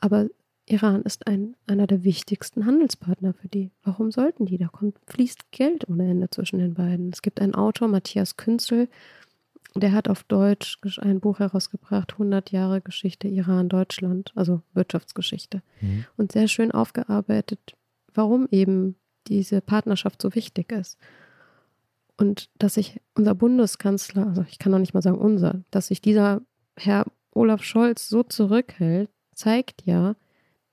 Aber Iran ist ein, einer der wichtigsten Handelspartner für die. Warum sollten die? Da kommt, fließt Geld ohne Ende zwischen den beiden. Es gibt einen Autor, Matthias Künzel, der hat auf Deutsch ein Buch herausgebracht, 100 Jahre Geschichte Iran-Deutschland, also Wirtschaftsgeschichte. Mhm. Und sehr schön aufgearbeitet, warum eben diese Partnerschaft so wichtig ist. Und dass sich unser Bundeskanzler, also ich kann noch nicht mal sagen unser, dass sich dieser Herr Olaf Scholz so zurückhält, zeigt ja,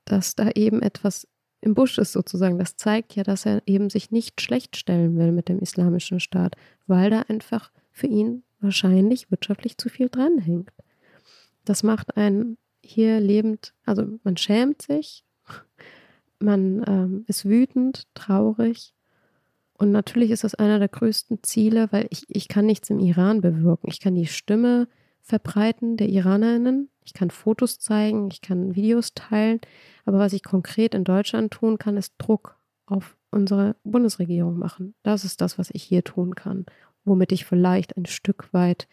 dass da eben etwas im Busch ist sozusagen. Das zeigt ja, dass er eben sich nicht schlecht stellen will mit dem islamischen Staat, weil da einfach für ihn wahrscheinlich wirtschaftlich zu viel dranhängt. Das macht einen hier lebend, also man schämt sich, man ähm, ist wütend, traurig. Und natürlich ist das einer der größten Ziele, weil ich, ich kann nichts im Iran bewirken. Ich kann die Stimme verbreiten der Iranerinnen, ich kann Fotos zeigen, ich kann Videos teilen, aber was ich konkret in Deutschland tun kann, ist Druck auf unsere Bundesregierung machen. Das ist das, was ich hier tun kann womit ich vielleicht ein Stück weit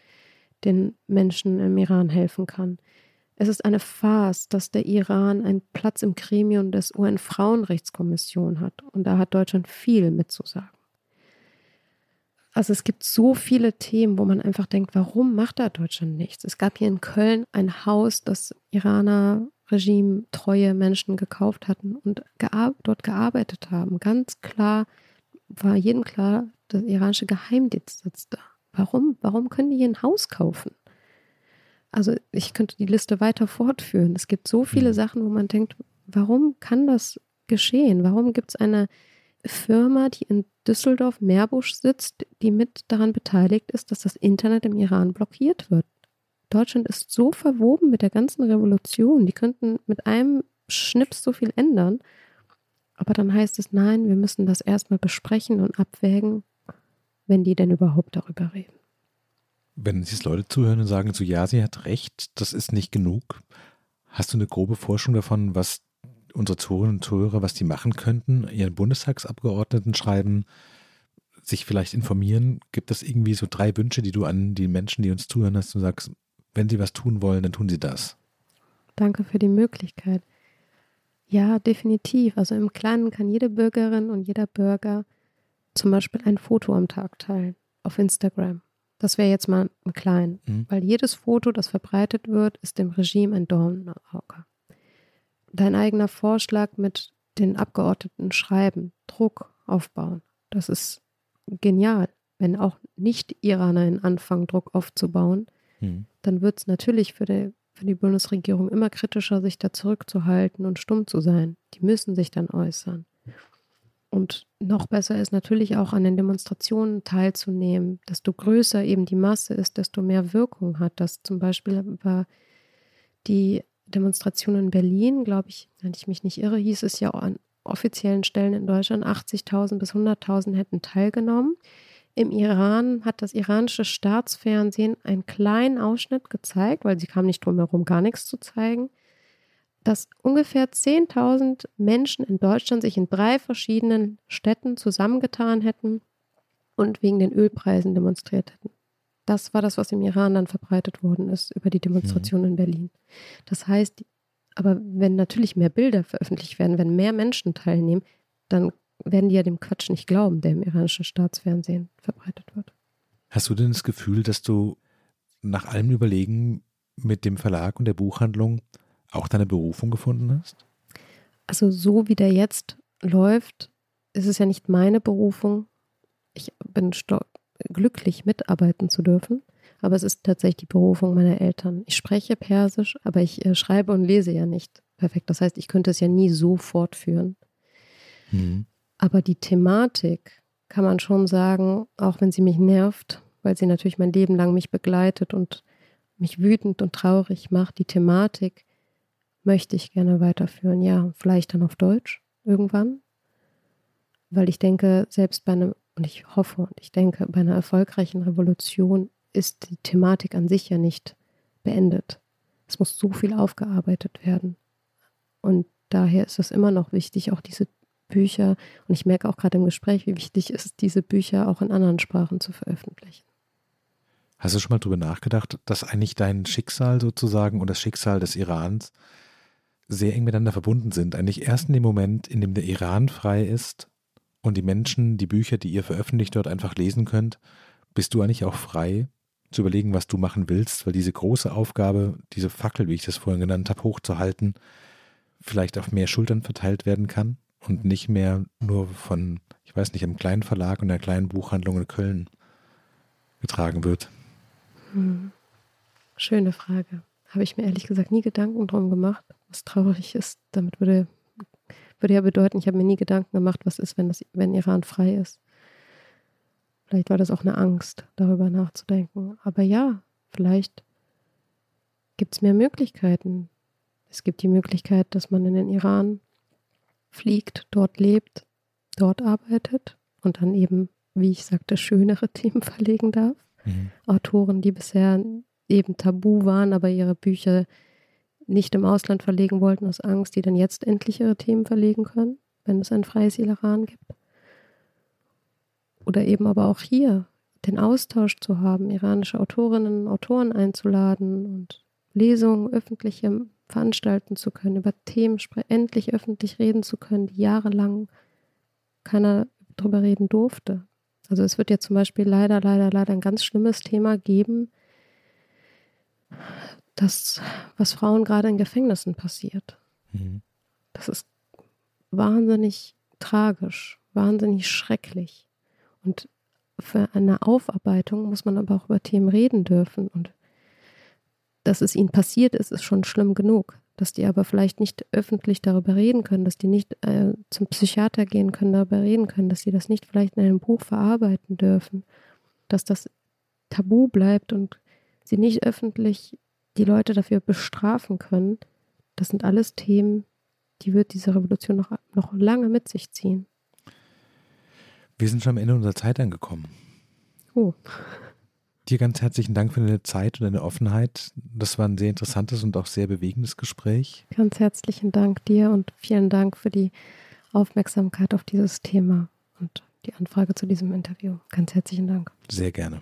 den Menschen im Iran helfen kann. Es ist eine Farce, dass der Iran einen Platz im Gremium des UN-Frauenrechtskommission hat. Und da hat Deutschland viel mitzusagen. Also es gibt so viele Themen, wo man einfach denkt, warum macht da Deutschland nichts? Es gab hier in Köln ein Haus, das Iraner Regime treue Menschen gekauft hatten und gear dort gearbeitet haben. Ganz klar war jedem klar, der iranische Geheimdienst sitzt da. Warum? Warum können die hier ein Haus kaufen? Also ich könnte die Liste weiter fortführen. Es gibt so viele mhm. Sachen, wo man denkt, warum kann das geschehen? Warum gibt es eine Firma, die in Düsseldorf Meerbusch sitzt, die mit daran beteiligt ist, dass das Internet im Iran blockiert wird? Deutschland ist so verwoben mit der ganzen Revolution. Die könnten mit einem Schnips so viel ändern. Aber dann heißt es, nein, wir müssen das erstmal besprechen und abwägen, wenn die denn überhaupt darüber reden. Wenn sich Leute zuhören und sagen, so ja, sie hat recht, das ist nicht genug, hast du eine grobe Forschung davon, was unsere Zuhörerinnen und Zuhörer, was die machen könnten, ihren Bundestagsabgeordneten schreiben, sich vielleicht informieren? Gibt es irgendwie so drei Wünsche, die du an die Menschen, die uns zuhören hast, und sagst, wenn sie was tun wollen, dann tun sie das? Danke für die Möglichkeit. Ja, definitiv. Also im Kleinen kann jede Bürgerin und jeder Bürger zum Beispiel ein Foto am Tag teilen auf Instagram. Das wäre jetzt mal ein klein, mhm. weil jedes Foto, das verbreitet wird, ist dem Regime ein Dorn im Auge. Dein eigener Vorschlag mit den Abgeordneten schreiben, Druck aufbauen, das ist genial. Wenn auch Nicht-Iraner anfangen, Druck aufzubauen, mhm. dann wird es natürlich für die, für die Bundesregierung immer kritischer, sich da zurückzuhalten und stumm zu sein. Die müssen sich dann äußern. Und noch besser ist natürlich auch an den Demonstrationen teilzunehmen. Desto größer eben die Masse ist, desto mehr Wirkung hat das. Zum Beispiel war die Demonstration in Berlin, glaube ich, wenn ich mich nicht irre, hieß es ja an offiziellen Stellen in Deutschland 80.000 bis 100.000 hätten teilgenommen. Im Iran hat das iranische Staatsfernsehen einen kleinen Ausschnitt gezeigt, weil sie kam nicht drum herum, gar nichts zu zeigen dass ungefähr 10.000 Menschen in Deutschland sich in drei verschiedenen Städten zusammengetan hätten und wegen den Ölpreisen demonstriert hätten. Das war das, was im Iran dann verbreitet worden ist über die Demonstration mhm. in Berlin. Das heißt, aber wenn natürlich mehr Bilder veröffentlicht werden, wenn mehr Menschen teilnehmen, dann werden die ja dem Quatsch nicht glauben, der im iranischen Staatsfernsehen verbreitet wird. Hast du denn das Gefühl, dass du nach allem Überlegen mit dem Verlag und der Buchhandlung auch deine Berufung gefunden hast? Also so wie der jetzt läuft, ist es ja nicht meine Berufung. Ich bin glücklich, mitarbeiten zu dürfen. Aber es ist tatsächlich die Berufung meiner Eltern. Ich spreche Persisch, aber ich äh, schreibe und lese ja nicht perfekt. Das heißt, ich könnte es ja nie so fortführen. Mhm. Aber die Thematik kann man schon sagen, auch wenn sie mich nervt, weil sie natürlich mein Leben lang mich begleitet und mich wütend und traurig macht, die Thematik möchte ich gerne weiterführen. Ja, vielleicht dann auf Deutsch irgendwann. Weil ich denke, selbst bei einem, und ich hoffe und ich denke, bei einer erfolgreichen Revolution ist die Thematik an sich ja nicht beendet. Es muss so viel aufgearbeitet werden. Und daher ist es immer noch wichtig, auch diese Bücher, und ich merke auch gerade im Gespräch, wie wichtig es ist, diese Bücher auch in anderen Sprachen zu veröffentlichen. Hast du schon mal darüber nachgedacht, dass eigentlich dein Schicksal sozusagen und das Schicksal des Irans sehr eng miteinander verbunden sind? Eigentlich erst in dem Moment, in dem der Iran frei ist und die Menschen die Bücher, die ihr veröffentlicht dort einfach lesen könnt, bist du eigentlich auch frei zu überlegen, was du machen willst, weil diese große Aufgabe, diese Fackel, wie ich das vorhin genannt habe, hochzuhalten, vielleicht auf mehr Schultern verteilt werden kann und nicht mehr nur von, ich weiß nicht, einem kleinen Verlag und einer kleinen Buchhandlung in Köln getragen wird. Hm. Schöne Frage. Habe ich mir ehrlich gesagt nie Gedanken drum gemacht, was traurig ist. Damit würde, würde ja bedeuten, ich habe mir nie Gedanken gemacht, was ist, wenn, das, wenn Iran frei ist. Vielleicht war das auch eine Angst, darüber nachzudenken. Aber ja, vielleicht gibt es mehr Möglichkeiten. Es gibt die Möglichkeit, dass man in den Iran fliegt, dort lebt, dort arbeitet und dann eben, wie ich sagte, schönere Themen verlegen darf. Mhm. Autoren, die bisher eben tabu waren, aber ihre Bücher nicht im Ausland verlegen wollten aus Angst, die dann jetzt endlich ihre Themen verlegen können, wenn es ein freies Iran gibt. Oder eben aber auch hier den Austausch zu haben, iranische Autorinnen und Autoren einzuladen und Lesungen, öffentliche veranstalten zu können, über Themen endlich öffentlich reden zu können, die jahrelang keiner drüber reden durfte. Also es wird ja zum Beispiel leider, leider, leider ein ganz schlimmes Thema geben, das, was Frauen gerade in Gefängnissen passiert. Mhm. Das ist wahnsinnig tragisch, wahnsinnig schrecklich. Und für eine Aufarbeitung muss man aber auch über Themen reden dürfen. Und dass es ihnen passiert ist, ist schon schlimm genug. Dass die aber vielleicht nicht öffentlich darüber reden können, dass die nicht äh, zum Psychiater gehen können, darüber reden können, dass sie das nicht vielleicht in einem Buch verarbeiten dürfen, dass das tabu bleibt und sie nicht öffentlich die Leute dafür bestrafen können. Das sind alles Themen, die wird diese Revolution noch, noch lange mit sich ziehen. Wir sind schon am Ende unserer Zeit angekommen. Oh. Dir ganz herzlichen Dank für deine Zeit und deine Offenheit. Das war ein sehr interessantes und auch sehr bewegendes Gespräch. Ganz herzlichen Dank dir und vielen Dank für die Aufmerksamkeit auf dieses Thema und die Anfrage zu diesem Interview. Ganz herzlichen Dank. Sehr gerne.